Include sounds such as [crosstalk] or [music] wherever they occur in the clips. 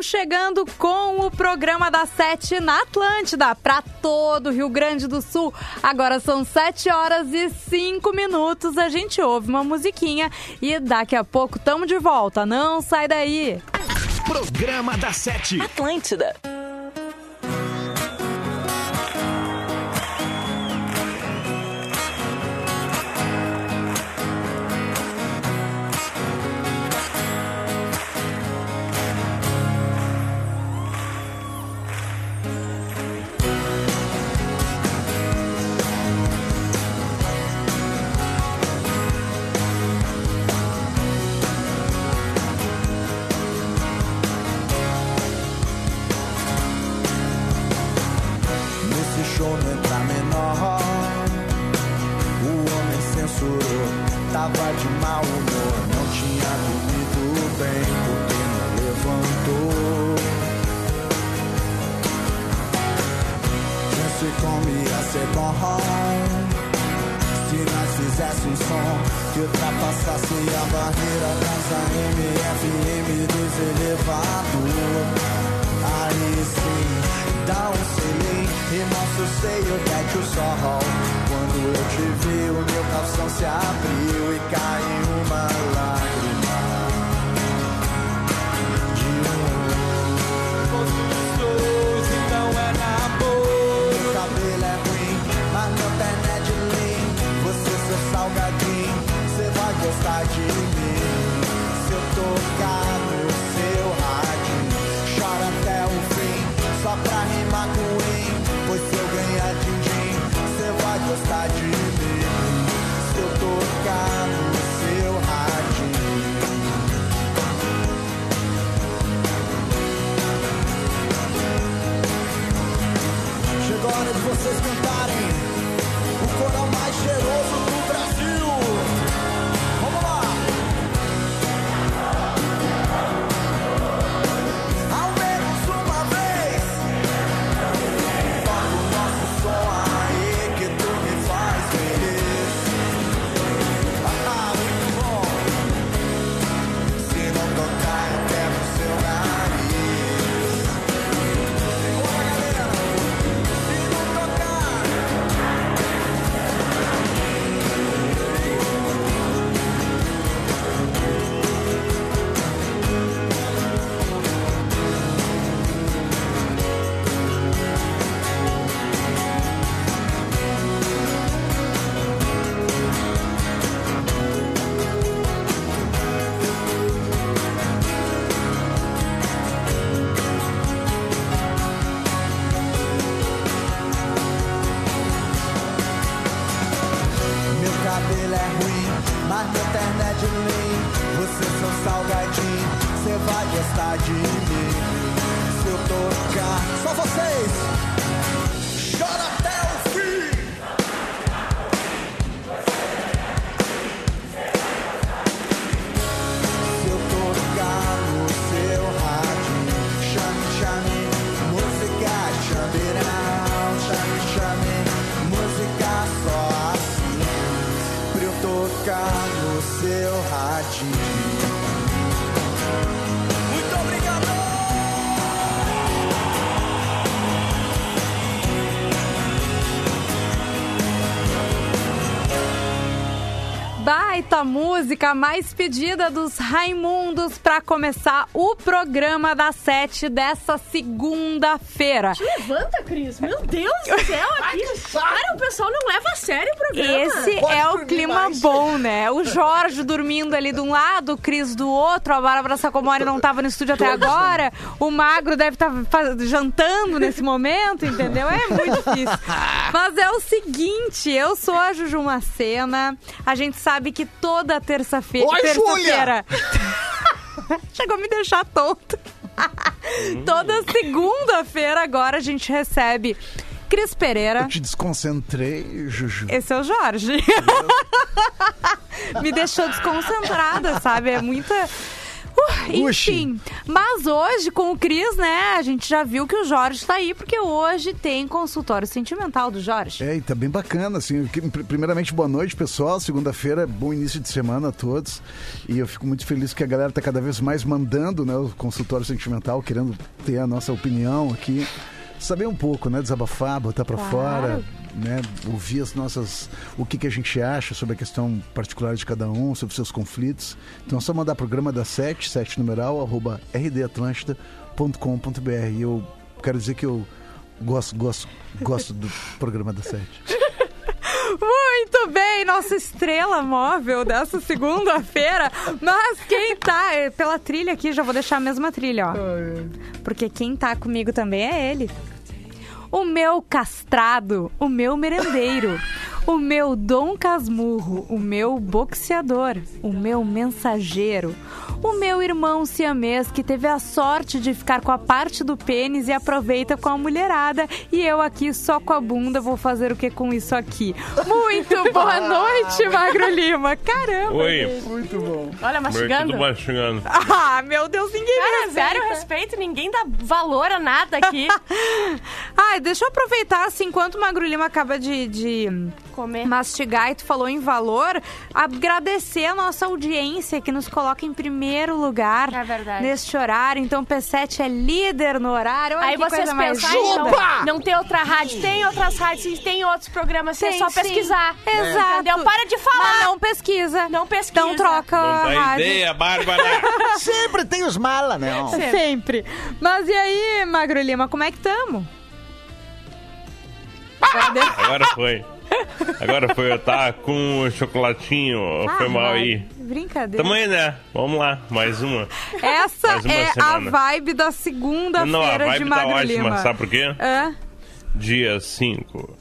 Estamos chegando com o programa da Sete na Atlântida para todo o Rio Grande do Sul. Agora são sete horas e cinco minutos. A gente ouve uma musiquinha e daqui a pouco estamos de volta. Não sai daí. Programa da Sete. Atlântida. E mostra o seio, mete o sol. Quando eu te vi, o meu calção se abriu e caiu Baita música mais pedida dos Raimundos para começar o programa da Sete dessa segunda-feira. Levanta, Cris. Meu Deus do céu, [laughs] aqui. Cara, o pessoal não leva a sério programa. Esse Pode é o clima mais. bom, né? O Jorge dormindo ali de um lado, o Cris do outro, a Bárbara Sacomori não tava no estúdio até agora, o Magro deve estar jantando nesse momento, entendeu? É muito difícil. [laughs] Mas é o seguinte, eu sou a Juju Macena, a gente sabe que toda terça-feira... Oi, terça-feira... [laughs] Chegou a me deixar tonto. Toda segunda-feira agora a gente recebe Cris Pereira. Eu te desconcentrei, Juju. Esse é o Jorge. [laughs] Me deixou desconcentrada, sabe? É muita. Uh, enfim, mas hoje com o Cris, né, a gente já viu que o Jorge tá aí, porque hoje tem consultório sentimental do Jorge. É, e tá bem bacana, assim. Primeiramente, boa noite, pessoal. Segunda-feira, bom início de semana a todos. E eu fico muito feliz que a galera tá cada vez mais mandando, né, o consultório sentimental, querendo ter a nossa opinião aqui. Saber um pouco, né, desabafar, botar pra Claro. fora, né, ouvir as nossas, o que, que a gente acha sobre a questão particular de cada um, sobre seus conflitos. Então é só mandar programa da 7, 7 numeral, arroba rdatlântida.com.br. E eu quero dizer que eu gosto, gosto, gosto do [laughs] programa da 7. Muito bem, nossa estrela móvel dessa segunda-feira. Mas quem tá é, pela trilha aqui, já vou deixar a mesma trilha, ó. Porque quem tá comigo também é ele. O meu castrado, o meu merendeiro, o meu Dom Casmurro, o meu boxeador, o meu mensageiro, o meu irmão siamês que teve a sorte de ficar com a parte do pênis e aproveita com a mulherada e eu aqui só com a bunda vou fazer o que com isso aqui. Muito [laughs] boa noite, Magro Lima. Caramba. Oi, Muito bom. Olha, Mas mastigando. tudo mastigando. Ah, meu Deus, ninguém me Cara, respeita. zero respeito, ninguém dá valor a nada aqui. [laughs] Ai, deixa eu aproveitar, assim, enquanto o Magro Lima acaba de, de Comer. mastigar e tu falou em valor, agradecer a nossa audiência que nos coloca em primeiro lugar É verdade. neste horário. Então, o P7 é líder no horário. Olha Aí que vocês mais pensam, então, não tem outra rádio, tem outras rádios, tem outros programas, é Tem, só sim. pesquisar. Exato. Entendeu? Para de falar. Mas não pesquisa. Não pesquisa. Então troca Não a rádio. ideia, Bárbara. [laughs] Sempre tem os mala, né? Sempre. Mas e aí, Magro Lima, como é que tamo? Agora foi. Agora foi, eu tava com o chocolatinho. foi Ah, mal vai. aí. Brincadeira. Tamo aí, né? Vamos lá, mais uma. Essa Mais uma é a semana. vibe da Não, a segunda-feira de vibe tá Magro ótima, Lima. sabe por quê? Hã? Dia 5.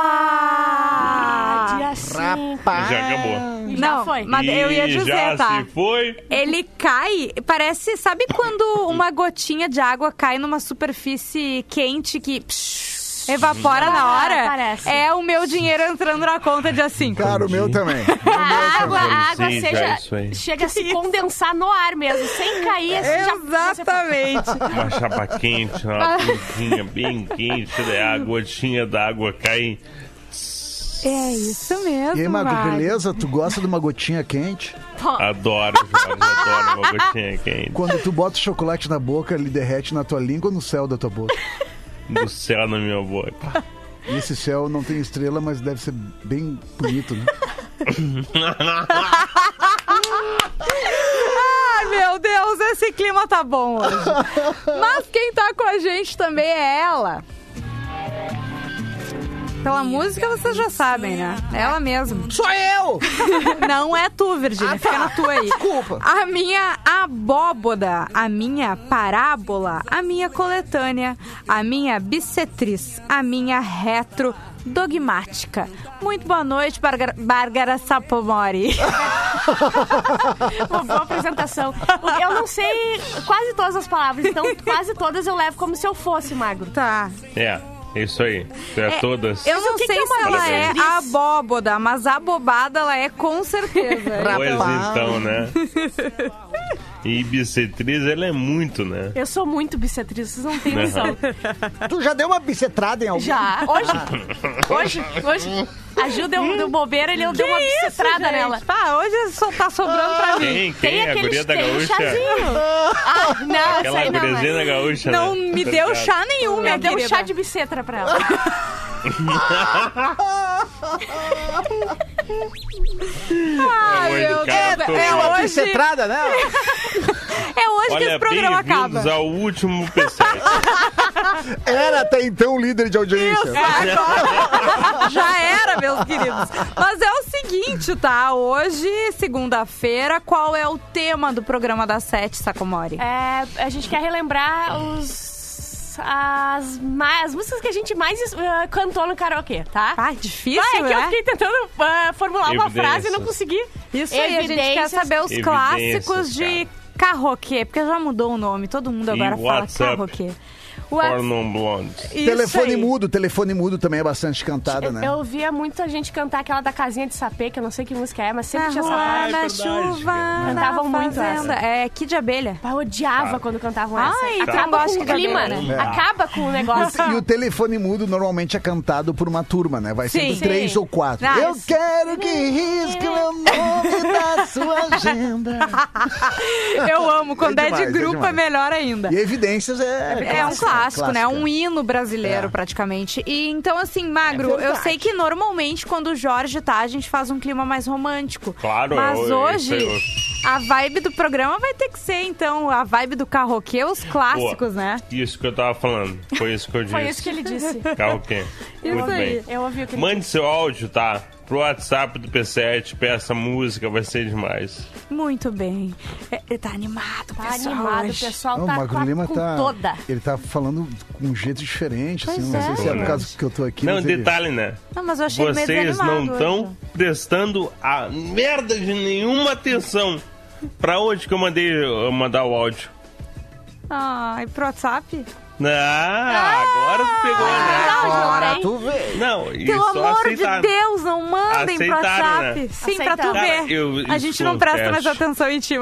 Ah, Dia 5. Já acabou. Já Não, foi. mas eu ia dizer, já tá? se foi. Ele cai, parece, sabe quando uma gotinha de água cai numa superfície quente que psh, evapora na hora? parece. É o meu dinheiro entrando na conta de assim. Cara, o meu também. [laughs] A água, a água Sim, já seja, é isso chega a se condensar no ar mesmo, sem cair. assim, já- Exatamente. Uma chapa quente, uma pontinha bem quente, daí a gotinha da água cai. É isso mesmo, E aí, Magro. beleza? Tu gosta de uma gotinha quente? Adoro, Jorge, adoro uma gotinha [laughs] quente. Quando tu bota o chocolate na boca, ele derrete na tua língua ou no céu da tua boca? Do céu na minha boca. E esse céu não tem estrela, mas deve ser bem bonito, né? [laughs] Ai, meu Deus, esse clima tá bom hoje. Mas quem tá com a gente também é ela. Pela música vocês já sabem, né? Ela mesmo. Sou eu! [laughs] Não é tu, Virgínia. Fica na tua aí. Desculpa. A minha abóboda, a minha parábola, a minha coletânea, a minha bissetriz, a minha retro dogmática. Muito boa noite, Bárbara- Sapomori. [laughs] Uma boa apresentação. Eu não sei quase todas as palavras, então quase todas eu levo como se eu fosse magro. Tá. É, isso aí. Tu é, todas. Eu não o que sei que é se ela é abóboda, mas abobada ela é com certeza. [laughs] Pois Rapaz. então, né? [laughs] E bissetriz, ela é muito, né? Eu sou muito bissetriz, vocês não têm noção. Tu já deu uma bicetrada em alguém? Já. Hoje, [laughs] hoje, hoje, a Gil deu, deu bobeira, ele deu uma bissetrada nela. Pá, hoje só tá sobrando pra mim. Quem? Quem? a aquele guria da tem gaúcha? chazinho. [laughs] Ah, não, essa Aquela aí não. mas- gaúcha, Não né? me deu chá nenhum, minha Eu dei um querida. chá de bicetra pra ela. Ai, Oi, meu Deus. É vendo. hoje, bicetrada, né? é hoje que Olha, esse programa acaba. ao último P7. Era até então líder de audiência. Agora [laughs] já era, meus queridos. Mas é o seguinte, tá? Hoje, segunda-feira, qual é o tema do programa das sete, Sacomori? É, a gente quer relembrar os. As, mais, as músicas que a gente mais eh, cantou no karaokê, tá? Ah, difícil, Ah, é que eu né? fiquei tentando eh, formular uma frase e não consegui. Isso aí, a gente quer saber os clássicos de karaokê, porque já mudou o nome, todo mundo E agora fala WhatsApp. karaokê. O Whats- For Non Blondes. Isso telefone aí. mudo, telefone mudo também é bastante cantada, né? Eu via muita gente cantar aquela da casinha de sapê, que eu não sei que música é, mas sempre Na tinha essa rua, na chuva, na Cantavam muito fazenda. essa. É Kid Abelha. Eu odiava quando cantavam Ai, essa. não Acaba gosta com o de clima, né? né? Acaba com o negócio. E o telefone mudo normalmente é cantado por uma turma, né? Vai Sim. três ou quatro. Ah, Eu quero que risque meu nome da sua agenda. [laughs] Eu amo. Quando é, demais, de é grupo é, demais. melhor ainda. E evidências é. É um clássico, né? clássica. Um hino brasileiro, É. praticamente. E então, assim, Magro, É eu sei que normalmente quando o Jorge tá, a gente faz um clima mais romântico. Claro, Mas eu- hoje, eu- a vibe do programa vai ter que ser, então, a vibe do carroquê, os clássicos, Boa. né? Isso que eu tava falando. Foi isso que eu disse. Foi isso que ele disse. Carro quem? Isso Muito aí. bem. Eu ouvi o que ele Mande seu áudio, tá? Pro WhatsApp do P7, peça música, vai ser demais. Muito bem. É, ele tá animado, Tá pessoal, animado, o pessoal Não, tá o com, Lima com tá. toda. Ele tá falando com um jeito diferente, assim. Pois Não sei é. se é por Né? causa que eu tô aqui. Não, detalhe, né? Não, mas eu achei Vocês não estão prestando a merda de nenhuma atenção. Pra onde que eu mandei eu mandar o áudio? Ai, pro WhatsApp? Ah, agora tu pegou, né? Agora tu vê. Não, e Pelo só amor aceitar. de Deus, não mandem pro Aceitaram, WhatsApp. né? Sim, pra tu Aceitaram. ver. Cara, eu- a gente não presta mais atenção em ti,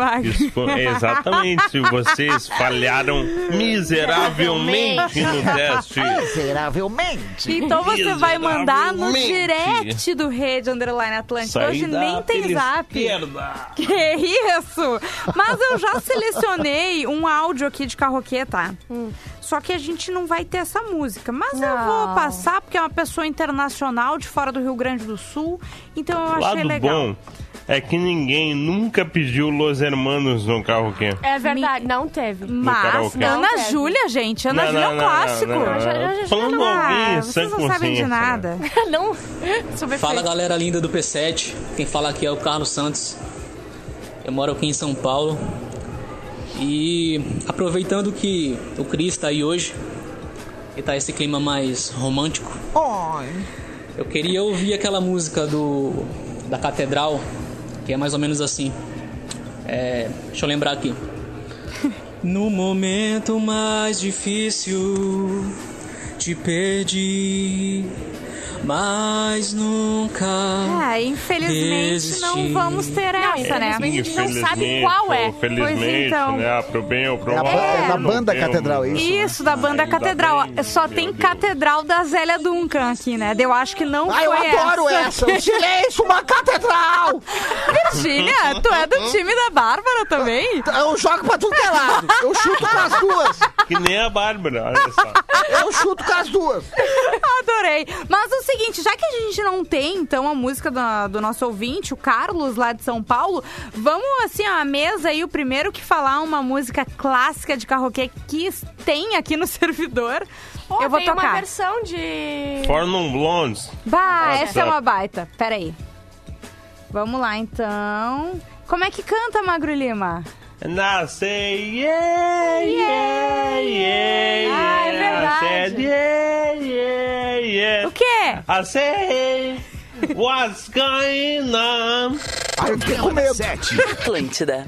foi- exatamente, [laughs] vocês falharam miseravelmente no teste. Miseravelmente. Então você vai mandar no direct do Rede Underline Atlântico. Hoje nem tem zap. Que isso? Mas eu já selecionei um áudio aqui de carroquê, tá? Só que a gente não vai ter essa música. Mas eu Não. vou passar porque é uma pessoa internacional de fora do Rio Grande do Sul. Então eu O achei lado legal. bom é que ninguém nunca pediu Los Hermanos no carro quê? É verdade, não teve. Mas. Ana Não, Júlia, gente. Ana Não, Júlia é um não, não, clássico. não, não, já- já- Falando Ah, vocês não sabem de né? nada. [laughs] não. Sobre Fala galera linda do P7, quem fala aqui é o Carlos Santos. Eu moro aqui em São Paulo. E aproveitando que o Cris está aí hoje, e tá esse clima mais romântico, eu queria ouvir aquela música do da Catedral, que é mais ou menos assim. É, deixa eu lembrar aqui. [laughs] No momento mais difícil te perdi, mas nunca. É, infelizmente não vamos ter essa, né? infelizmente. A gente não sabe Infelizmente qual é. ou Felizmente, Pois então. né? Pro bem ou pro É mal. ba- é da não banda. Catedral, é isso? Isso, da banda Ainda Catedral. bem, Só tem Deus. Catedral da Zélia Duncan aqui, né? Eu acho que não Ah, eu foi adoro essa! O silêncio, uma catedral! [laughs] Virgínia, tu é do time da Bárbara também? [laughs] Eu jogo pra tudo que é lado. Eu chuto com as duas. Que nem a Bárbara, olha só. Eu chuto com as duas. Adorei. Mas o seguinte, já que a gente não tem, então, a música do, do nosso ouvinte, o Carlos, lá de São Paulo, vamos, assim, ó, a mesa aí, o primeiro que falar uma música clássica de carroquê que tem aqui no [laughs] servidor, Pô, eu vou tem uma tocar. versão de... For Non Blondes. Bah, Nossa. essa é uma baita. Peraí. Vamos lá, então. Como é que canta, Magro Lima? And I say, yeah, yeah, yeah, Ah, é yeah. Verdade. said, yeah, yeah, yeah. O quê? I say, what's going on? Medo. Sete. Atlântida.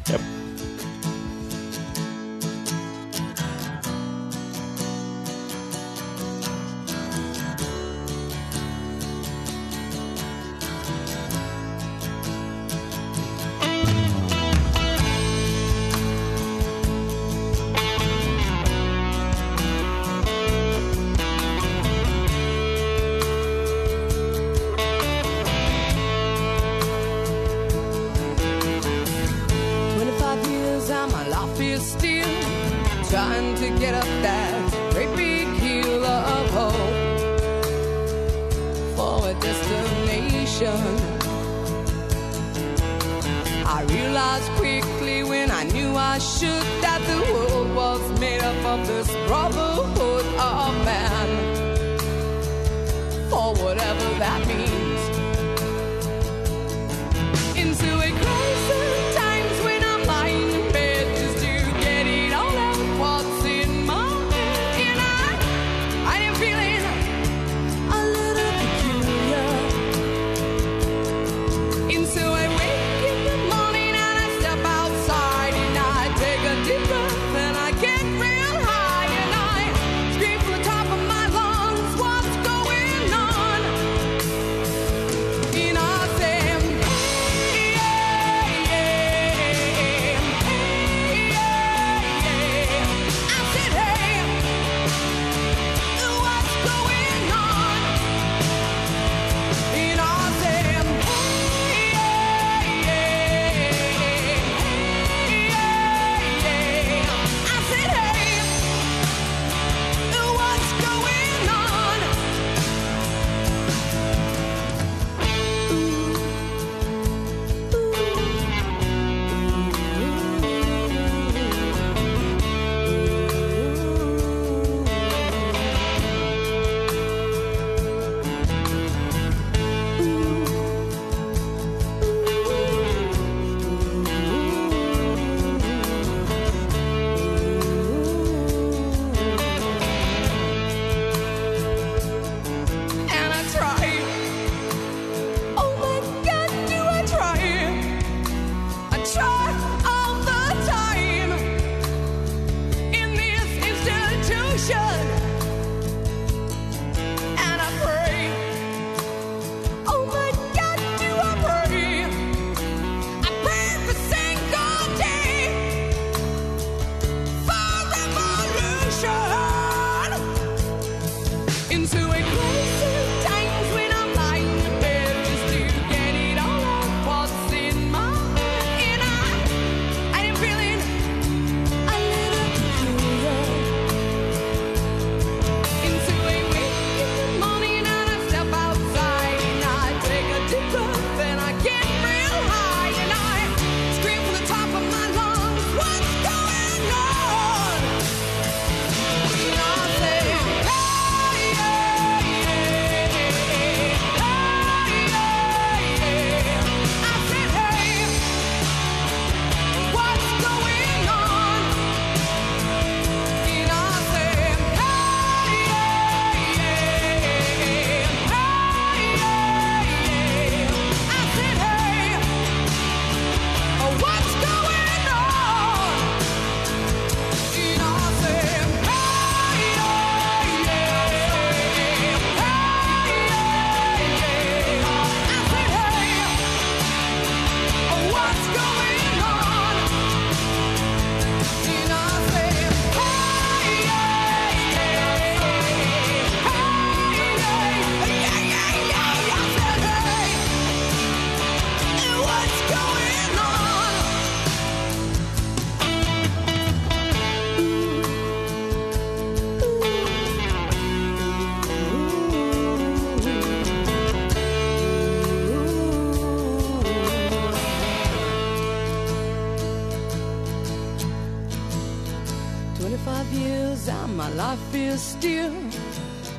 Of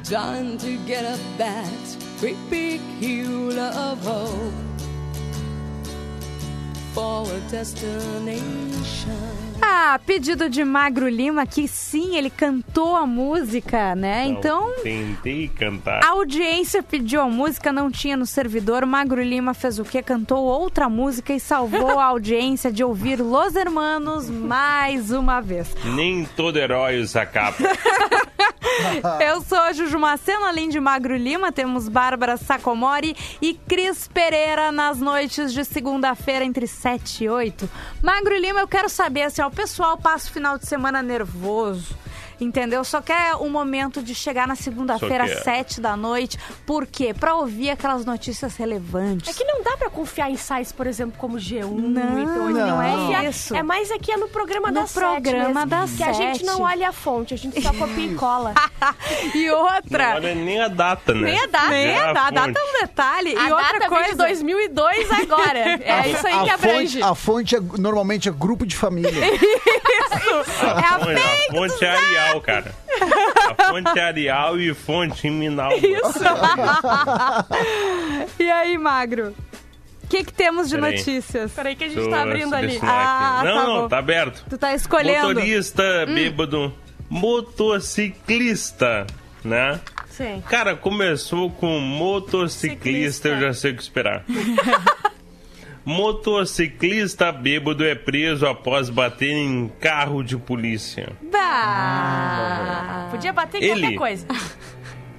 trying to get up that great big hill of hope for a destination. Ah, pedido de Magro Lima, que sim, ele cantou a música, né? Então, Tentei cantar. a audiência pediu a música, não tinha no servidor. Magro Lima fez o quê? Cantou outra música e salvou a [laughs] audiência de ouvir Los Hermanos mais uma vez. Nem todo herói usa capa. [laughs] [laughs] Eu sou a Juju além de Magro Lima, temos Bárbara Sacomori e Cris Pereira nas noites de segunda-feira entre 7 e 8. Magro Lima, eu quero saber, assim, ó, o pessoal passa o final de semana nervoso. Entendeu? Só quer o momento de chegar na segunda-feira às quer. 7 da noite. Por quê? Pra ouvir aquelas notícias relevantes. É que não dá pra confiar em sites, por exemplo, como G1 Não, e P8. não é Confiar- isso. É mais aqui é no programa No da programa Sete mesmo, da Que a gente Sete. não olha a fonte, a gente só copia e cola. [laughs] e Não outra. olha nem a data, né? Nem a data, nem a data, a data é um detalhe. A e outra data coisa. de 2002 agora. [laughs] É isso aí que a abrange. fonte, a fonte é, normalmente é grupo de família. [laughs] É a fonte, a fonte é Arial, cara. A fonte é Arial e fonte em Minalba. [laughs] E aí, Magro? O que, que temos de Peraí. notícias? Peraí que a gente Tô tá abrindo ali. Ah. Não, tá não, tá aberto. Tu tá escolhendo. Hum. Motorista bêbado, motociclista, né? Sim. Cara, começou com motociclista, Ciclista. eu já sei o que esperar. [laughs] Motociclista bêbado é preso após bater em carro de polícia. Bah. Podia bater em Ele. qualquer coisa. [laughs]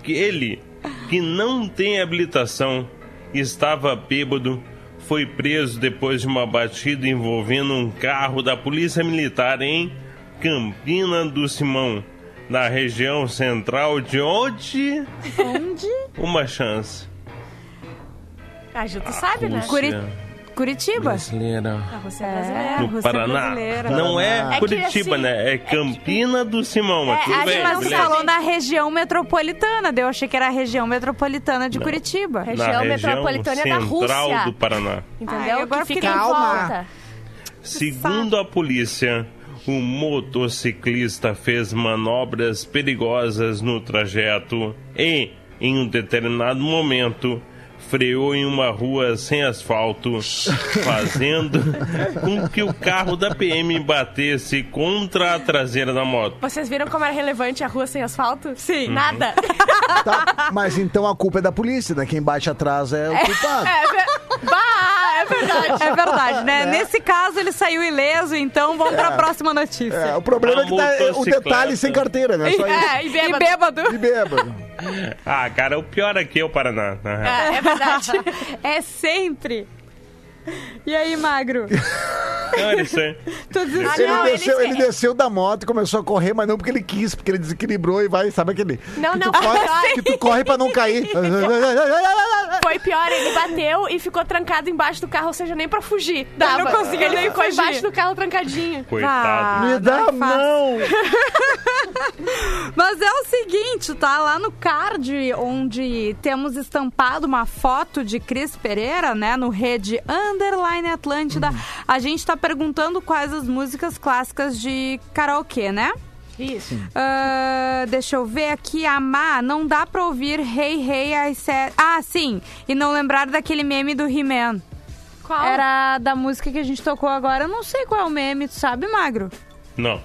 Que ele, que não tem habilitação, estava bêbado, foi preso depois de uma batida envolvendo um carro da Polícia Militar em Campina do Simão, na região central de onde? Onde? Uma chance. A Ju, tu sabe, né? Curi- Rússia Curitiba? Brasileira. A Rússia é É, brasileira. No Rússia Paraná. brasileira. Não é, É que Curitiba, assim, né? É Campina do Simão. Mas É, tudo a gente Mas falou na região metropolitana, eu achei que era a região metropolitana de Curitiba. Região Na metropolitana da central Rússia. do Paraná. Entendeu? Ai, agora que fica fiquei- em Calma. volta. Segundo a polícia, o motociclista fez manobras perigosas no trajeto e, em um determinado momento, freou em uma rua sem asfalto, [laughs] fazendo com que o carro da PM batesse contra a traseira da moto. Vocês viram como era relevante a rua sem asfalto? Sim. Uhum. Nada. [laughs] Tá, mas então a culpa é da polícia, né? Quem bate atrás é o culpado. bah, é verdade. [laughs] É verdade, né? Nesse caso ele saiu ileso, então vamos pra próxima notícia. É, o problema A é que tá é o detalhe sem carteira, né? Só isso. É, e E bêbado. bêbado. E bêbado. Ah, cara, o pior aqui é o Paraná. na real. É, é verdade. [laughs] É sempre. [laughs] E aí, Magro? Não, era isso aí. Tu diz- Ah, Ele, não, desceu, ele- ele desceu da moto e começou a correr, mas não porque ele quis, porque ele desequilibrou e vai, sabe aquele. Não, que não, Tu corre, que tu corre pra não cair. [laughs] [laughs] Foi pior, ele bateu e ficou trancado embaixo do carro, ou seja, nem pra fugir. Dava. não conseguia ele nem ficou fugir. embaixo do carro trancadinho. Coitado. Ah, Me dá não a é mão. Mas é o seguinte, tá? Lá no card, onde temos estampado uma foto de Cris Pereira, né? No rede Underline Atlântida, a gente tá perguntando quais as músicas clássicas de karaokê, né? Isso. Ah, deixa eu ver aqui, Amar, não dá pra ouvir Hey Hey I Said... Ah, sim, e não lembrar daquele meme do He-Man. Qual? Era da música que a gente tocou agora, eu não sei qual é o meme, tu sabe, Magro? Não,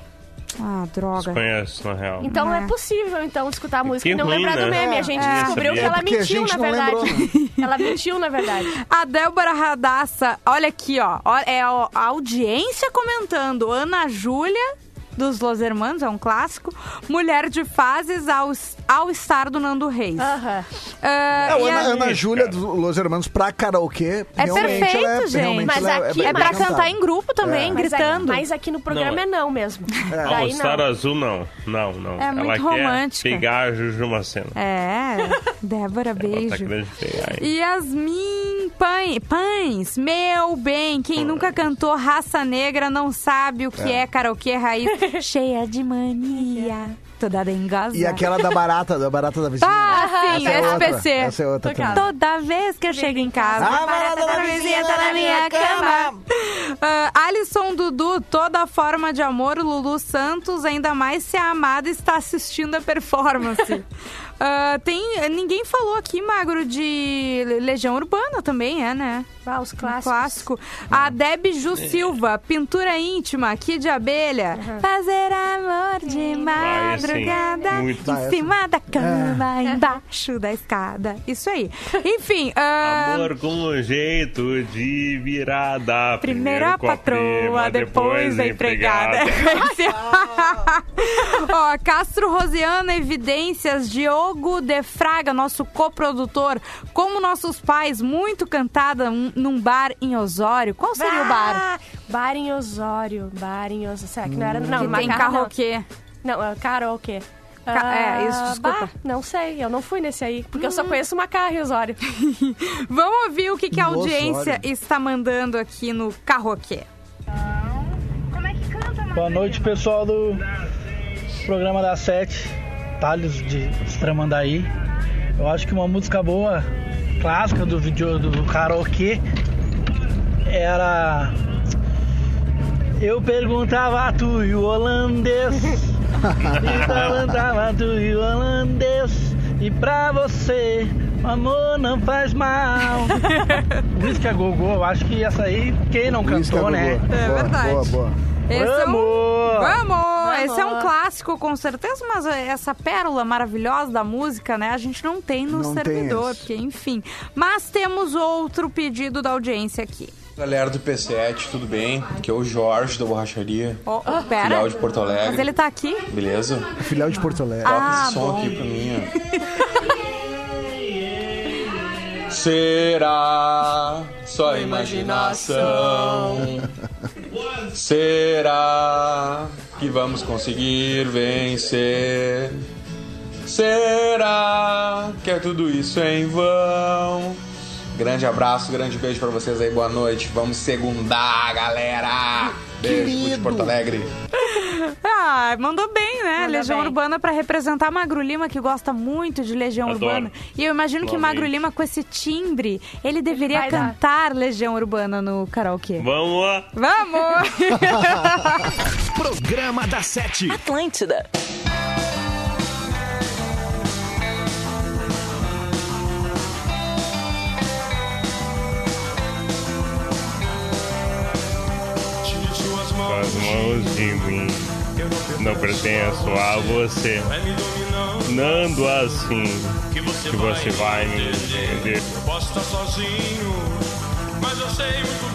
Ah, droga. conheço, na real. Então É. é possível, então, escutar a música Que e não ruim, lembrar do né? meme. A gente É. descobriu que ela a mentiu, na verdade. [laughs] ela mentiu, na verdade. A Débora Radassa, olha aqui, ó. É a audiência comentando. Ana Júlia, dos Los Hermanos, é um clássico. Mulher de Fases ao, ao estar do Nando Reis. Aham. Ah, É, o e Ana, a- Ana Júlia dos Los Hermanos pra karaokê, É realmente perfeito, ela é, gente. realmente Mas ela é, aqui- é pra cantada. cantar em grupo também, Mas, gritando. Mas aqui no programa Não, é não mesmo. All Daí Star não. Azul, não. Não, não. É Ela muito romântica. pegar a Juju Macena. É, Débora, Ela tá beijo. querendo pegar, hein? Yasmin Pães, Pães, meu bem, quem nunca cantou Raça Negra não sabe o que é, karaokê raiz, [laughs] cheia de mania, toda dengosa. E aquela da barata, da barata da vizinha. Ah, sim, Essa é outra, SPC. Essa é outra também. Toda vez que eu chego em casa, Ah, a barata da vizinha tá na minha cama. Ah, Alisson Dudu, toda forma de amor, Lulu Santos, ainda mais se a amada está assistindo a performance. [laughs] Ah, tem, ninguém falou aqui, Magro, de Legião Urbana também, é, né? Ah, os Um clássicos. clássico. A Deb Ju Silva, pintura íntima, aqui de abelha. Fazer amor de Ah, esse, madrugada, muito. Ah, em essa- cima da cama, embaixo da escada. Isso aí. Enfim, ah, Amor com jeito de virada. Primeiro com a patroa, depois a empregada. [laughs] Ó, Castro Rosiana, evidências, Diogo de Fraga, nosso coprodutor, como nossos pais, muito cantada um- num bar em Osório. Qual seria o bar? Ah, Bar em Osório. Bar em Osório. Será que não era? Não, que tem karaokê. Não, uh, karaokê. Ca- é, isso, Ah, desculpa. bah, não sei, eu não fui nesse aí, porque eu só conheço Macarrão em Osório. [laughs] Vamos ouvir o que, que a No audiência está mandando aqui no karaokê. Boa noite, pessoal do programa da Sete, Talhos de Estramandaí. Eu acho que uma música boa, clássica do vídeo do karaokê, era. Eu perguntava a tu e o holandês. e perguntava a tu e o holandês. E pra você, o amor não faz mal. [laughs] Música Gogô, eu acho que essa aí, quem não Música cantou, né? Gogô. É boa, verdade. Boa, boa. Esse é um- Vamos! Esse é um clássico, com certeza, mas essa pérola maravilhosa da música, né? A gente não tem no Não tem servidor, esse. porque, enfim. Mas temos outro pedido da audiência aqui. Galera do P7, tudo bem? Aqui é o Jorge da Borracharia, Oh, oh, pera. filial de Porto Alegre. Mas ele tá aqui? Beleza? Filial de Porto Alegre. Toca Ah, esse som bom. aqui pra mim, ó. [laughs] Será só imaginação? Será que vamos conseguir vencer? Será que é tudo isso em vão? Grande abraço, grande beijo pra vocês aí, boa noite. Vamos segundar, galera! Beijo de Porto Alegre. [laughs] Ah, mandou bem, né? Manda Legião bem. Urbana pra representar Magro Lima, que gosta muito de Legião Adoro. Urbana. E eu imagino que. Magro Lima, com esse timbre, ele deveria vai dar. cantar Legião Urbana no karaokê. Vamos lá. Vamos! [laughs] [laughs] Programa da Sete. Atlântida. As mãos de mim, não pertenço a você. Nando assim, que você vai me entender. Posso estar sozinho, mas eu sei muito bem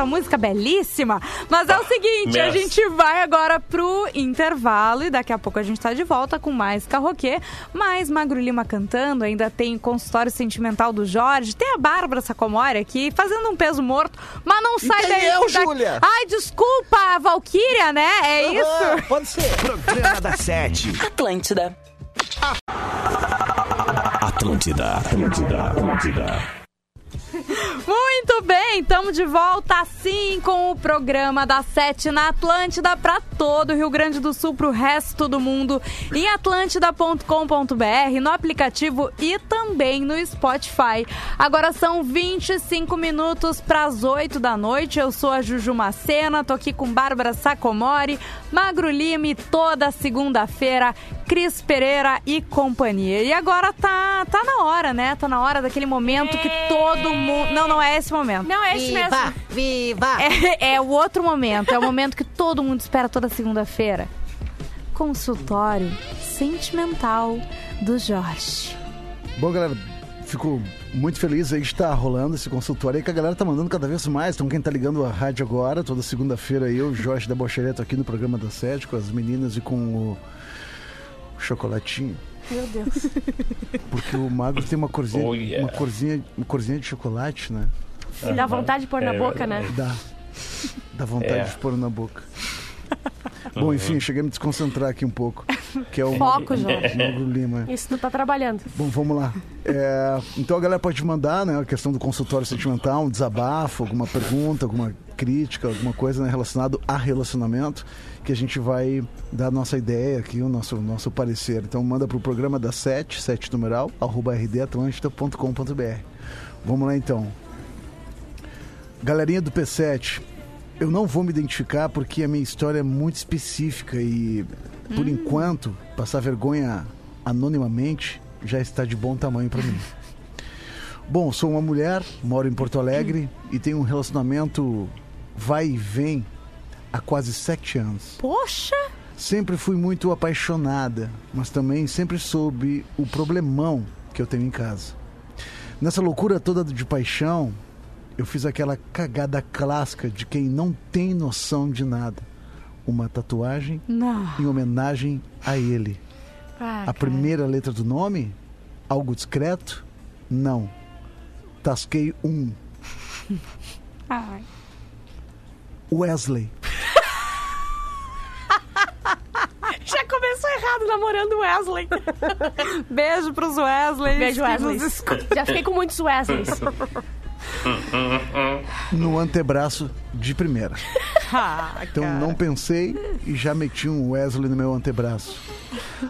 essa música belíssima. Mas é o seguinte, a gente vai agora pro intervalo e daqui a pouco a gente tá de volta com mais Carroquê, mais Magro Lima cantando, ainda tem consultório sentimental do Jorge, tem a Bárbara Sacomori aqui fazendo um peso morto, mas não sai quem daí. eu, da- Júlia? Ai, desculpa, a Valkyria, né? É isso? Pode ser. Programa da Sete. Atlântida. Atlântida, Atlântida, Atlântida. Bem, estamos de volta assim com o programa da Sete na Atlântida para todo o Rio Grande do Sul, para o resto do mundo, em atlântida.com.br, no aplicativo e também no Spotify. Agora são 25 minutos para as 8 da noite. Eu sou a Juju Macena, tô aqui com Bárbara Sacomori, Magro Lima e toda segunda-feira, Cris Pereira e companhia. E agora tá, tá na hora, né? Tá na hora daquele momento que todo mundo. Não, não é esse momento. Não, é esse mesmo. Viva! É, é o outro momento. É o momento que todo mundo espera toda segunda-feira. Consultório sentimental do Jorge. Bom, galera, fico muito feliz aí de estar rolando esse consultório aí, que a galera tá mandando cada vez mais. Então, quem tá ligando a rádio agora, toda segunda-feira aí, eu, Jorge da Bochereto, aqui no programa da Sete, com as meninas e com o chocolatinho. Meu Deus. [laughs] Porque o magro tem uma corzinha, Oh, yeah. uma corzinha, uma corzinha de chocolate, né? Dá vontade de pôr na É boca, né? Dá. Dá vontade É. de pôr na boca. Bom, enfim, cheguei a me desconcentrar aqui um pouco. Que é o [laughs] Foco, [laughs] Jorge. Magro Lima. Isso tu tá trabalhando. Bom, vamos lá. É, então a galera pode mandar, né, a questão do consultório sentimental, um desabafo, alguma pergunta, alguma crítica, alguma coisa né, relacionada a relacionamento, que a gente vai dar a nossa ideia aqui, o nosso, nosso parecer. Então manda pro programa da 7, 7 numeral, arroba rdatlântida.com.br. Vamos lá então. Galerinha do P7, eu não vou me identificar porque a minha história é muito específica e, por enquanto, passar vergonha anonimamente já está de bom tamanho para mim. [laughs] Bom, sou uma mulher, moro em Porto Alegre e tenho um relacionamento vai e vem há quase sete anos. Poxa! Sempre fui muito apaixonada, mas também sempre soube o problemão que eu tenho em casa. Nessa loucura toda de paixão, eu fiz aquela cagada clássica de quem não tem noção de nada. Uma tatuagem Não. em homenagem a ele. Ah, A primeira letra do nome? Algo discreto? Não. Tasquei um. [laughs] Ai. Wesley. Já começou errado namorando o Wesley. [laughs] Beijo pros Wesley. Beijo, Wesley. Já fiquei com muitos Wesleys. No antebraço de primeira. [laughs] Então não pensei e já meti um Wesley no meu antebraço.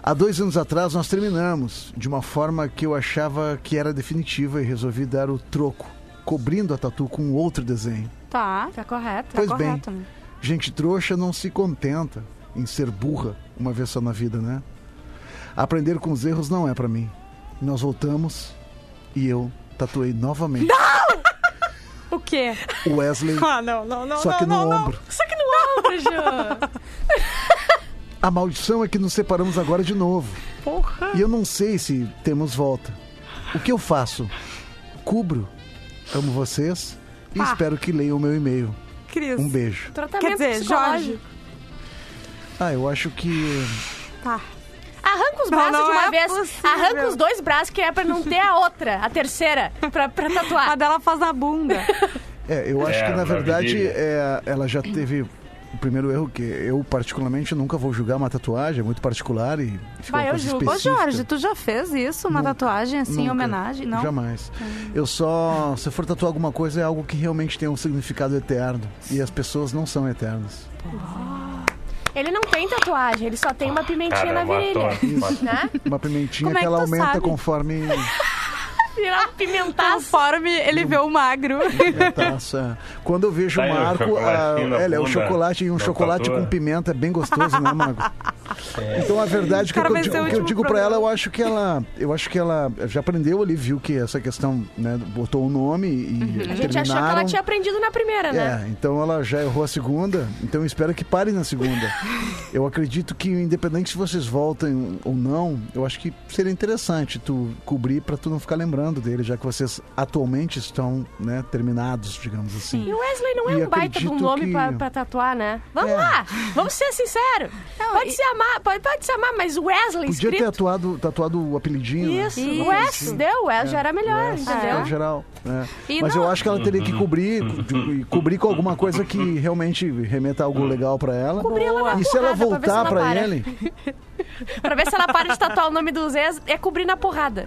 Há dois anos atrás nós terminamos de uma forma que eu achava que era definitiva e resolvi dar o troco, cobrindo a tatu com outro desenho. Tá. Tá correto. Pois correto, bem, né? gente trouxa não se contenta em ser burra uma vez só na vida, né? Aprender com os erros não é pra mim. Nós voltamos e eu tatuei novamente O quê? o Wesley, Ah, não, não, não. só que no ombro. Só que no ombro, Ju. A maldição é que nos separamos agora de novo. Porra. E eu não sei se temos volta. O que eu faço? Cubro. Amo vocês e Ah. espero que leiam o meu e-mail. Cris. Um beijo. Tratamento Quer dizer, psicológico. Jorge. Ah, eu acho que. Tá. Arranca os Não, braços não de uma é vez. possível. Arranca os dois braços, que é pra não ter a outra, a terceira, pra, pra A tatuar. dela faz na bunda. É, eu acho É, que na verdade é, ela já teve o primeiro erro que eu particularmente nunca vou julgar uma tatuagem, é muito particular e fica Vai, eu julgo. Ô. Jorge, tu já fez isso? Uma Nunca. tatuagem assim, em Nunca. homenagem? Não? Jamais. Eu só, se eu for tatuar alguma coisa, é algo que realmente tem um significado eterno. E as pessoas não são eternas. Ele não tem tatuagem, ele só tem uma pimentinha Cara, na virilha. Né? Uma pimentinha Como é que que ela aumenta sabe? conforme Virar um pimentaço. Conforme ele vê o magro. a taça. Quando eu vejo Tá o Marco, ah, ele é o chocolate e um chocolate tatua. com pimenta é bem gostoso, né, Mago? Então a verdade que, O cara eu, o o que eu digo pra ela, eu acho que ela, eu acho que ela já aprendeu ali, viu que essa questão, né, botou o nome e A gente achou que ela tinha aprendido na primeira, né? É, então ela já errou a segunda, então eu espero que pare na segunda. [laughs] Eu acredito que, independente se vocês voltem ou não, eu acho que seria interessante tu cobrir pra tu não ficar lembrando namorando dele, já que vocês atualmente estão, né, terminados, digamos assim. E o Wesley não é E um baita de um nome que- pra, pra tatuar, né? Vamos É. lá, vamos ser sinceros. Pode se amar, pode, pode se amar, mas Wesley Podia ter escrito. atuado, tatuado o apelidinho. né? Isso, Alguma Wes, assim. deu, Wes já era melhor, Wes, entendeu? No geral. né? E Mas não- eu acho que ela teria que cobrir, co- cobrir com alguma coisa que realmente remeta a algo legal pra ela. Cobrir ela na e se ela pra voltar ela pra para. ele, [laughs] Pra ver se ela para de tatuar o nome dos ex, é cobrir na porrada.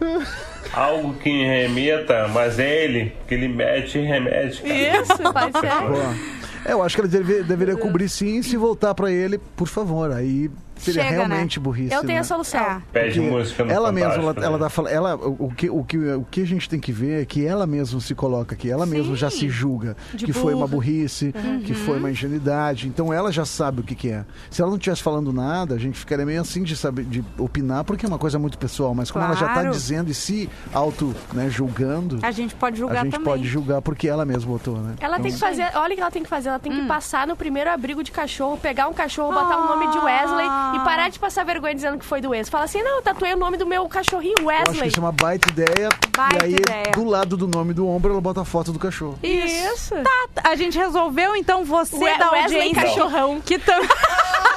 [laughs] Algo que remeta, mas é ele, que ele mete e remete. cara. Isso, pode ser. É, eu acho que ela deve- deveria [laughs] cobrir sim, e se voltar pra ele, por favor. Aí seria Chega, realmente né? burrice. Eu tenho né? a solução. Pede Porque música no ela mesma, ela, ela né? tá falando, ela, o, que, o, que, o que a gente tem que ver é que ela mesma se coloca aqui, ela mesma já se julga De que foi uma burrice, que foi uma ingenuidade, então ela já sabe o que, que é. Se ela não estivesse falando nada, a gente ficaria meio assim de saber, de opinar, porque é uma coisa muito pessoal, mas como ela já tá Claro. dizendo e se auto, né, julgando, A gente pode julgar a gente também. pode julgar porque ela mesma botou, né? Ela tem que fazer, olha o que ela tem que fazer, ela tem que passar no primeiro abrigo de cachorro, pegar um cachorro, botar o nome de Wesley e parar de passar vergonha dizendo que foi do ex. Fala assim, não, eu tatuei o nome do meu cachorrinho Eu acho que Wesley. isso é uma baita ideia. Baita e aí, ideia. do lado do nome do ombro, ela bota a foto do cachorro. Isso. Tá, a gente resolveu, então, você We- da Wesley audiência... Cachorrão. Que [laughs]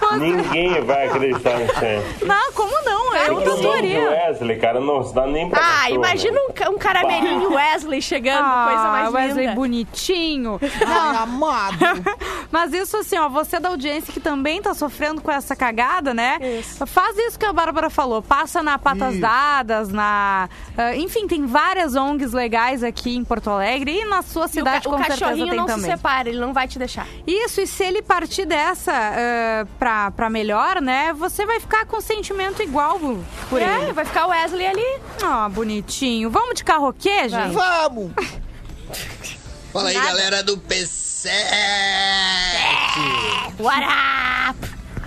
tam... Ninguém vai acreditar nisso aí. Não, como não? Eu Porque o. Wesley, cara, não dá nem pra Ah, cachorro. imagina um, ca- um caramelinho Wesley chegando, coisa Ah, mais Wesley linda. bonitinho. Ai, amado! [laughs] Mas isso assim, ó, você da audiência que também tá sofrendo com essa cagada, né? Isso. Faz isso que a Bárbara falou. Passa na Patas Isso. Dadas, na. ah, enfim, tem várias ONGs legais aqui em Porto Alegre e na sua E o, cidade o com certeza cachorrinho tem não se também. separa, ele não vai te deixar. Isso, e se ele partir dessa ah, pra, pra melhor, né? Você vai ficar com sentimento igual por é, ele. vai ficar o Wesley ali. Ó, bonitinho. Vamos de carroquê, gente? Vamos! Fala aí, Nada. galera do P7! What up?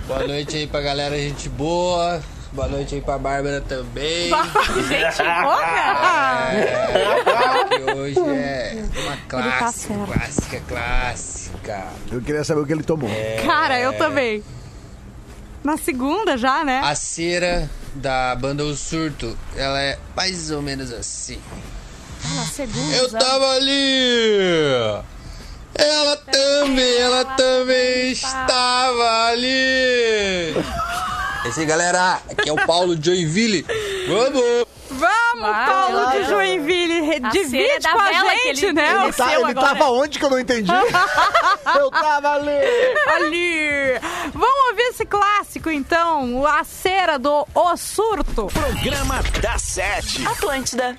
Boa noite aí pra galera, gente boa. Boa noite aí pra Bárbara também. Gente, porra! É, hoje é uma tá clássica, certo. clássica, clássica. Eu queria saber o que ele tomou. Cara, eu também. Na segunda já, né? A cera da banda O Surto, ela é mais ou menos assim. Na segunda. Eu tava ali! Ela também, ela também estava ali! Esse aí, galera, aqui é o Paulo Joinville. Vamos! Vamos, Vai, Paulo vai. de Joinville, A divide é com a gente, ele- né? ele tá, ele tava onde que eu não entendi? [laughs] eu tava ali! Ali. Vamos ouvir esse clássico, então, a cera do O Surto. Programa da Sete. Atlântida.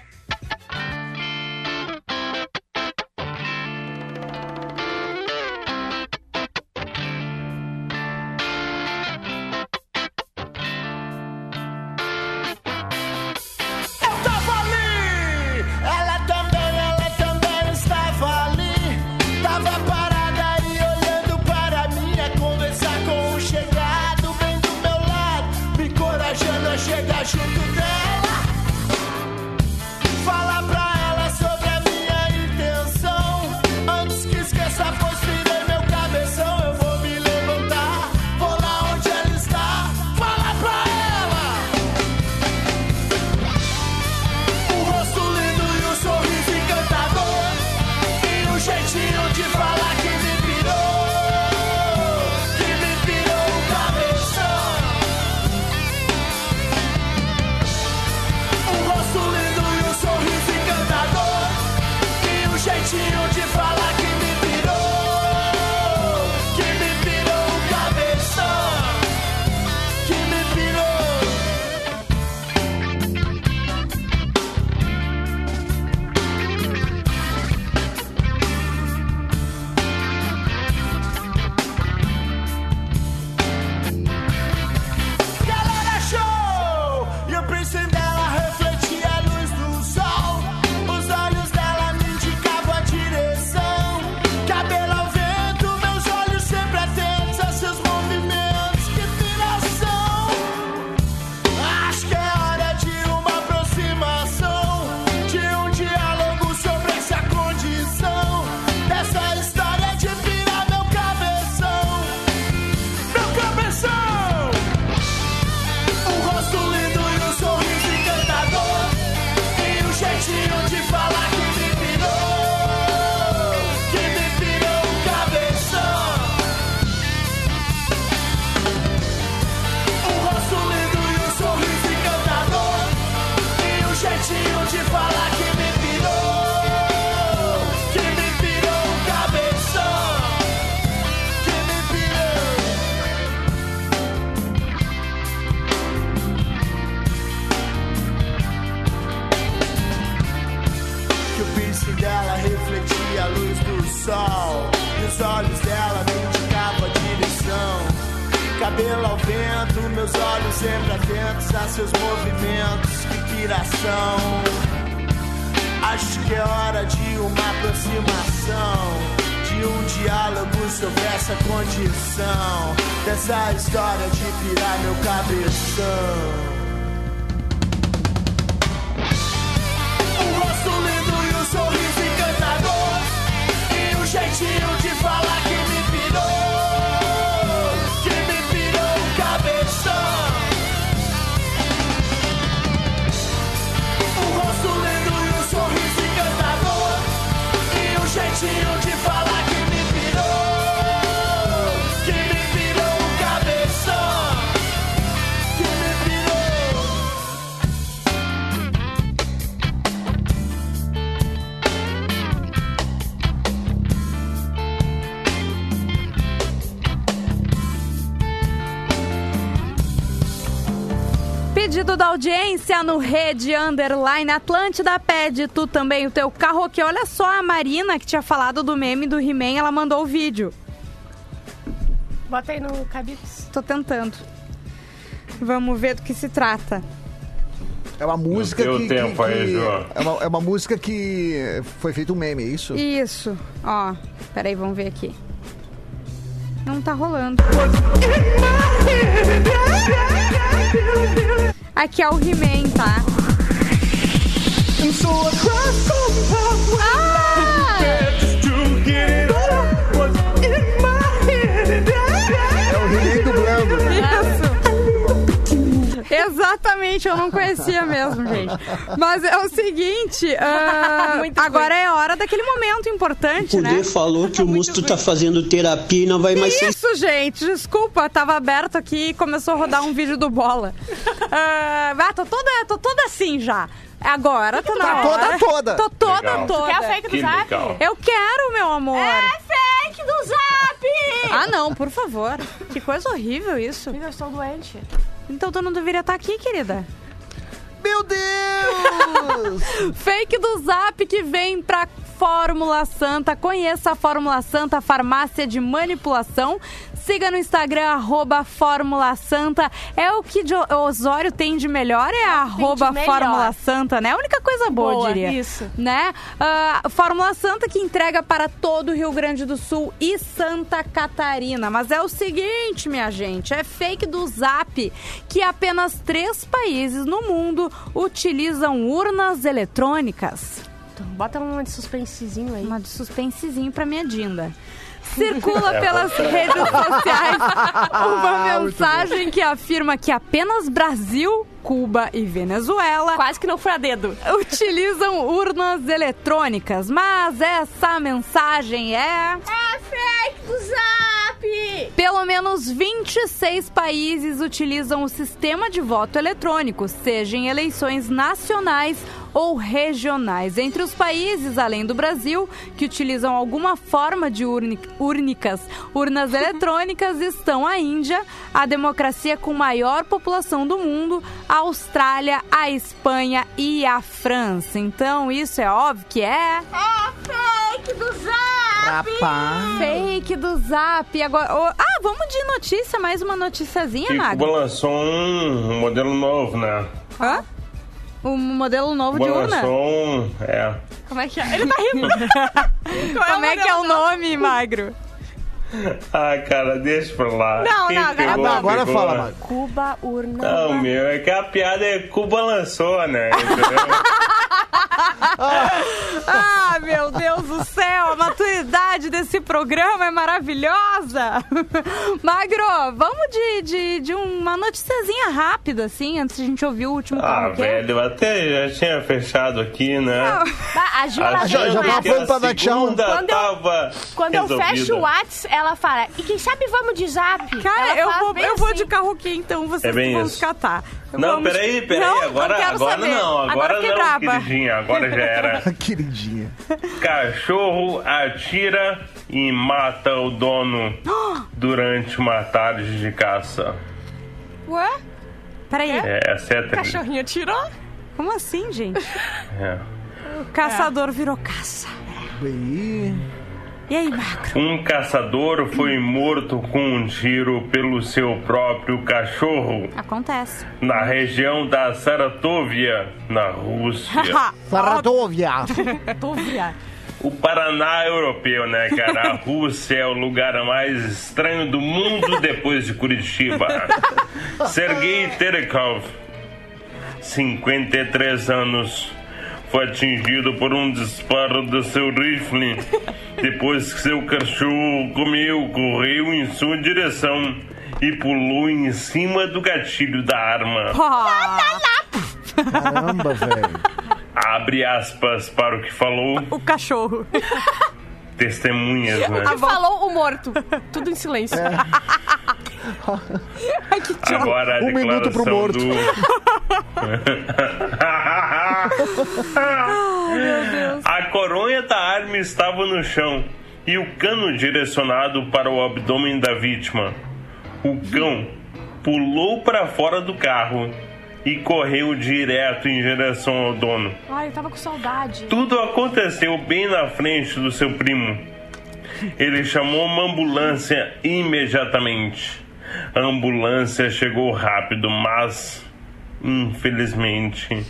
Meus olhos sempre atentos a seus movimentos. Que piração. Acho que é hora de uma aproximação. De um diálogo sobre essa condição. Dessa história de pirar meu cabeção. Audiência no Rede Underline Atlântida pede tu também o teu carro aqui. Olha só a Marina que tinha falado do meme do He-Man, ela mandou o vídeo. Bota aí no Cabix. Tô tentando. Vamos ver do que se trata. É uma música que, tempo que- aí, que- João. é, uma, é uma música que foi feito um meme, é isso? Isso. Ó, peraí, vamos ver aqui. Não tá rolando. [laughs] Aqui é o He-Man, tá? É Exatamente, eu não conhecia mesmo, gente. Mas é o seguinte, [laughs] Muito agora é hora daquele momento importante, O né? D falou que o Musto tá fazendo terapia e não vai mais ser. Isso, gente, desculpa, tava aberto aqui e começou a rodar um vídeo do Bola. Ah, ah, tô toda, tô toda assim já. Agora tô na Tá hora. toda, toda. Tô toda, Legal. toda. Quer a fake do Que zap? legal. Eu quero, meu amor. É fake do zap! Ah, não, por favor. Que coisa horrível isso. Eu estou doente. Então tu não deveria estar aqui, querida. Meu Deus! [laughs] Fake do Zap que vem pra Fórmula Santa. Conheça a Fórmula Santa, farmácia de manipulação. Siga no Instagram, arroba Fórmula Santa. É o que Osório tem de melhor, é a arroba. Fórmula Santa, né? A única coisa boa, Boa, diria. isso. Né? Ah, Fórmula Santa que entrega para todo o Rio Grande do Sul e Santa Catarina. Mas é o seguinte, minha gente, é fake do Zap que apenas três países no mundo utilizam urnas eletrônicas. Então, bota uma de suspensezinho aí. Uma de suspensezinho pra minha Dinda. Circula [laughs] pelas redes sociais [laughs] uma mensagem que afirma que apenas Brasil, Cuba e Venezuela Quase que não foi a dedo. utilizam urnas eletrônicas, mas essa mensagem é. É fake do zap! Pelo menos 26 países utilizam o sistema de voto eletrônico, seja em eleições nacionais ou regionais. Entre os países, além do Brasil, que utilizam alguma forma de urni- úrnicas, urnas [laughs] eletrônicas, estão a Índia, a democracia com maior população do mundo, a Austrália, a Espanha e a França. Então, isso é óbvio que é. É fake do zap! Rapaz. Fake do Zap. Agora, ô, ah, vamos de notícia, mais uma noticiazinha, Mago. lançou um modelo novo, né? Hã? O modelo novo de urna? um. É. Como é que é? Ele tá rindo. [laughs] Como é que é o nome, Magro? Ah, cara, deixa pra lá. Não, Quem não, agora pegou. Agora pegou. fala, Mago. Cuba, urna. Não, meu, é que a piada é Cuba lançou, né? [laughs] Ah, meu Deus do céu, a maturidade desse programa é maravilhosa. [laughs] Magro, vamos de, de, de uma noticiazinha rápida, assim, antes de a gente ouvir o último Ah, velho, até já tinha fechado aqui, né? Bah, a Ju, já- vem já com tava essa. pronto pra dar tchau. segunda Quando eu- Quando eu fecho o resolvida. Ela fala, e quem sabe vamos de zap? Cara, eu vou, eu vou assim. de carro aqui, então vocês É bem vão isso. descatar. Não, Vamos- peraí, peraí, Não, agora, quero agora saber. não, agora, Agora não, braba. queridinha, agora já era. [laughs] Queridinha. Cachorro atira e mata o dono [gasps] durante uma tarde de caça. Ué? Peraí, É, essa é a trilha. Cachorrinho tirou? como assim, gente? [laughs] É. O caçador virou caça. Bem, E aí, Magro? Um caçador foi morto com um tiro pelo seu próprio cachorro Acontece. na região da Saratovia, na Rússia. [laughs] Saradovia. Tóvia. O Paraná é europeu, né, cara? A Rússia é o lugar mais estranho do mundo depois de Curitiba. [laughs] Sergei Terekov, 53 anos, foi atingido por um disparo do seu rifle [laughs] depois que seu cachorro comeu, correu em sua direção e pulou em cima do gatilho da arma. [laughs] Caramba, velho. Abre aspas para o que falou. [laughs] O cachorro. Testemunhas, né? O que falou o morto. Tudo em silêncio. Ai, que idiota. Agora a Um minuto pro declaração morto. do. A coronha da arma estava no chão e o cano direcionado para o abdômen da vítima. O cão pulou para fora do carro e correu direto em direção ao dono. Ai, eu tava com saudade. Tudo aconteceu bem na frente do seu primo. Ele chamou uma ambulância imediatamente. A ambulância chegou rápido, mas infelizmente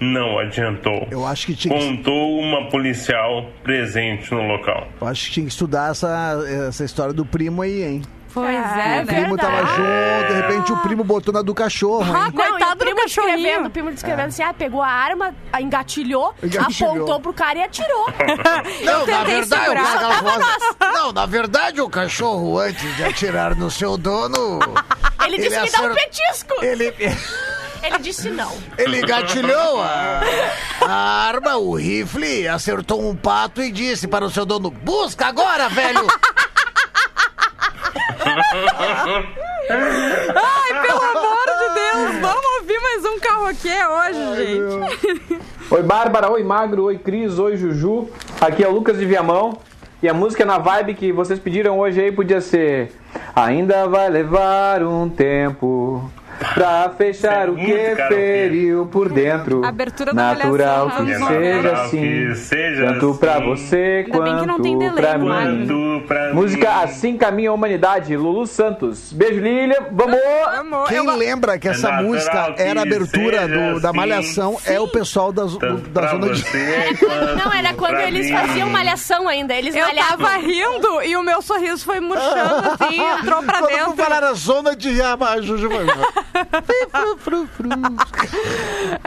não adiantou. Eu acho que tinha que, Contou uma policial presente no local. eu acho que, tinha que estudar essa, essa história do primo aí, hein? Pois é, o primo tava junto, de repente o primo botou na do cachorro, hein? Ah, cachorrinho. descrevendo, o primo descrevendo assim, ah, pegou a arma, engatilhou, Engatilhou. apontou pro cara e atirou. [laughs] Não, na verdade, voz- Não, na verdade, o cachorro, antes de atirar no seu dono. [laughs] Ele disse, me dá um acer- petisco. Ele, [laughs] Ele disse não. ele engatilhou a, a arma, o rifle, acertou um pato e disse para o seu dono: Busca agora, velho! Ai, pelo amor ouvir mais um carroquê hoje, gente. [laughs] Oi Bárbara, oi Magro, oi Cris, oi Juju. Aqui é o Lucas de Viamão. E a música na vibe que vocês pediram hoje aí podia ser Ainda vai levar um tempo pra fechar o Muito que karaokê. feriu por dentro. Abertura da Natural que vamos seja assim. que seja Tanto pra assim. você Ainda bem que não tem quanto delay, pra mim. Quanto pra Música mim. Assim Caminha a Humanidade, Lulu Santos. Beijo, Lilian. Vamos! Amor, Quem eu- lembra que essa natural música que era a abertura do- da assim. Malhação é o pessoal das- do- Tanto da pra zona de. [laughs] Não, era quando pra eles mim. faziam malhação ainda. Eles Eu malhavam. tava rindo e o meu sorriso foi murchando assim, entrou pra dentro. For falar a zona de Yama, Juju vai fru, fru, fru.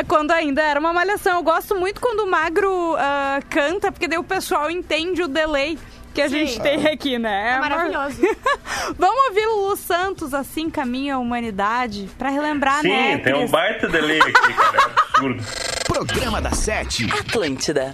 Quando ainda era uma malhação. Eu gosto muito quando o magro ah, canta, porque daí o pessoal entende o delay que a gente tem aqui, né? É maravilhoso. [laughs] Vamos ouvir Lulu Santos, assim caminha a humanidade, pra relembrar, Sim, né? tem um baita delay aqui, cara. É absurdo. Programa da Sete. Atlântida.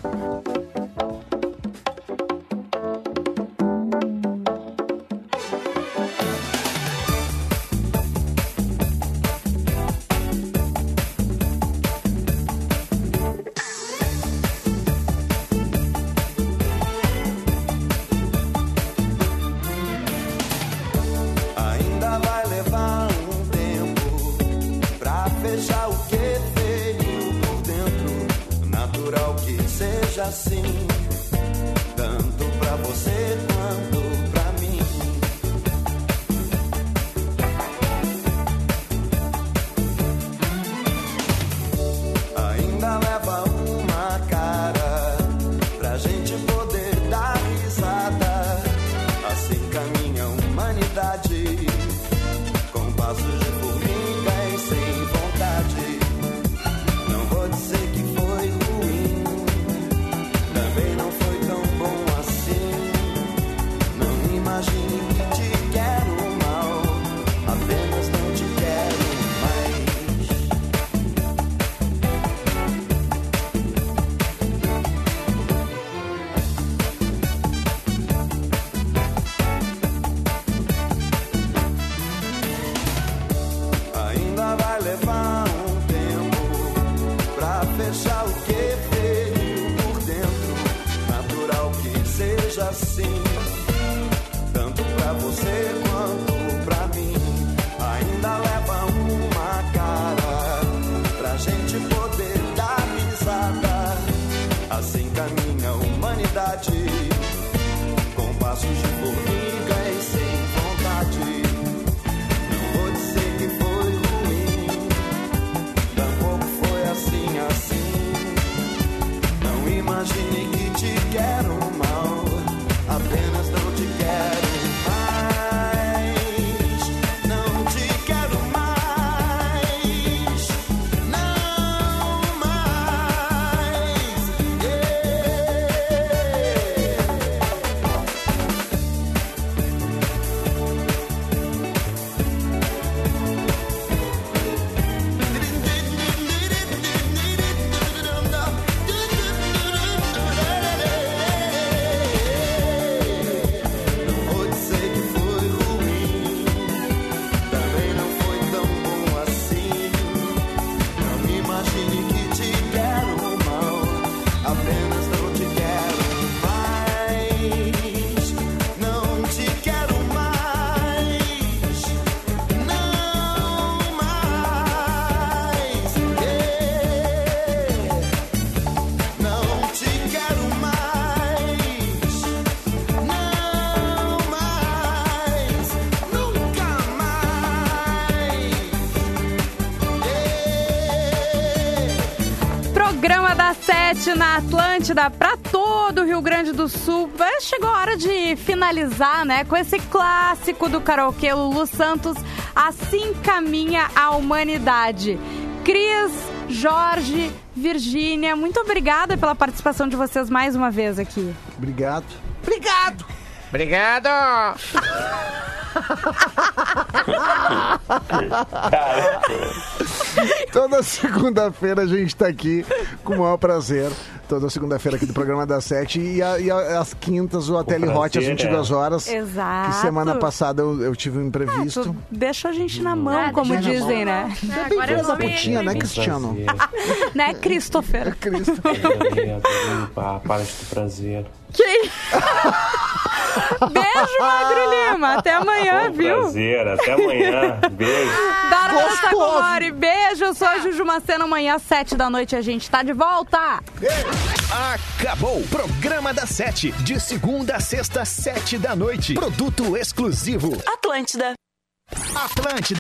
Sete na Atlântida para todo o Rio Grande do Sul. Mas Chegou a hora de finalizar, né? Com esse clássico do karaokê, Lulu Santos, Assim Caminha a Humanidade. Cris, Jorge, Virgínia, muito obrigada pela participação de vocês mais uma vez aqui. Obrigado. Obrigado. Obrigado! [laughs] Toda segunda-feira a gente tá aqui com o maior prazer. Toda segunda-feira aqui do programa das sete e, a- e a- às quintas o Ateli Hot às prazer, 22 é. horas. Exato. Que semana passada eu, eu tive um imprevisto. Tu deixa a gente na mão, Ah, como dizem, mão. né? Ah, agora eu Coisa nome putinha, né, Cristiano? né, Christopher? Para de prazer. Que Beijo, Magro Lima. Até amanhã, Um viu? prazer, até amanhã. Beijo. Bárbara Sacomori, beijo. Eu sou a Juju Macena. Amanhã às sete da noite a gente tá de volta. Acabou. Programa da Sete. De segunda a sexta, sete da noite. Produto exclusivo. Atlântida. Atlântida.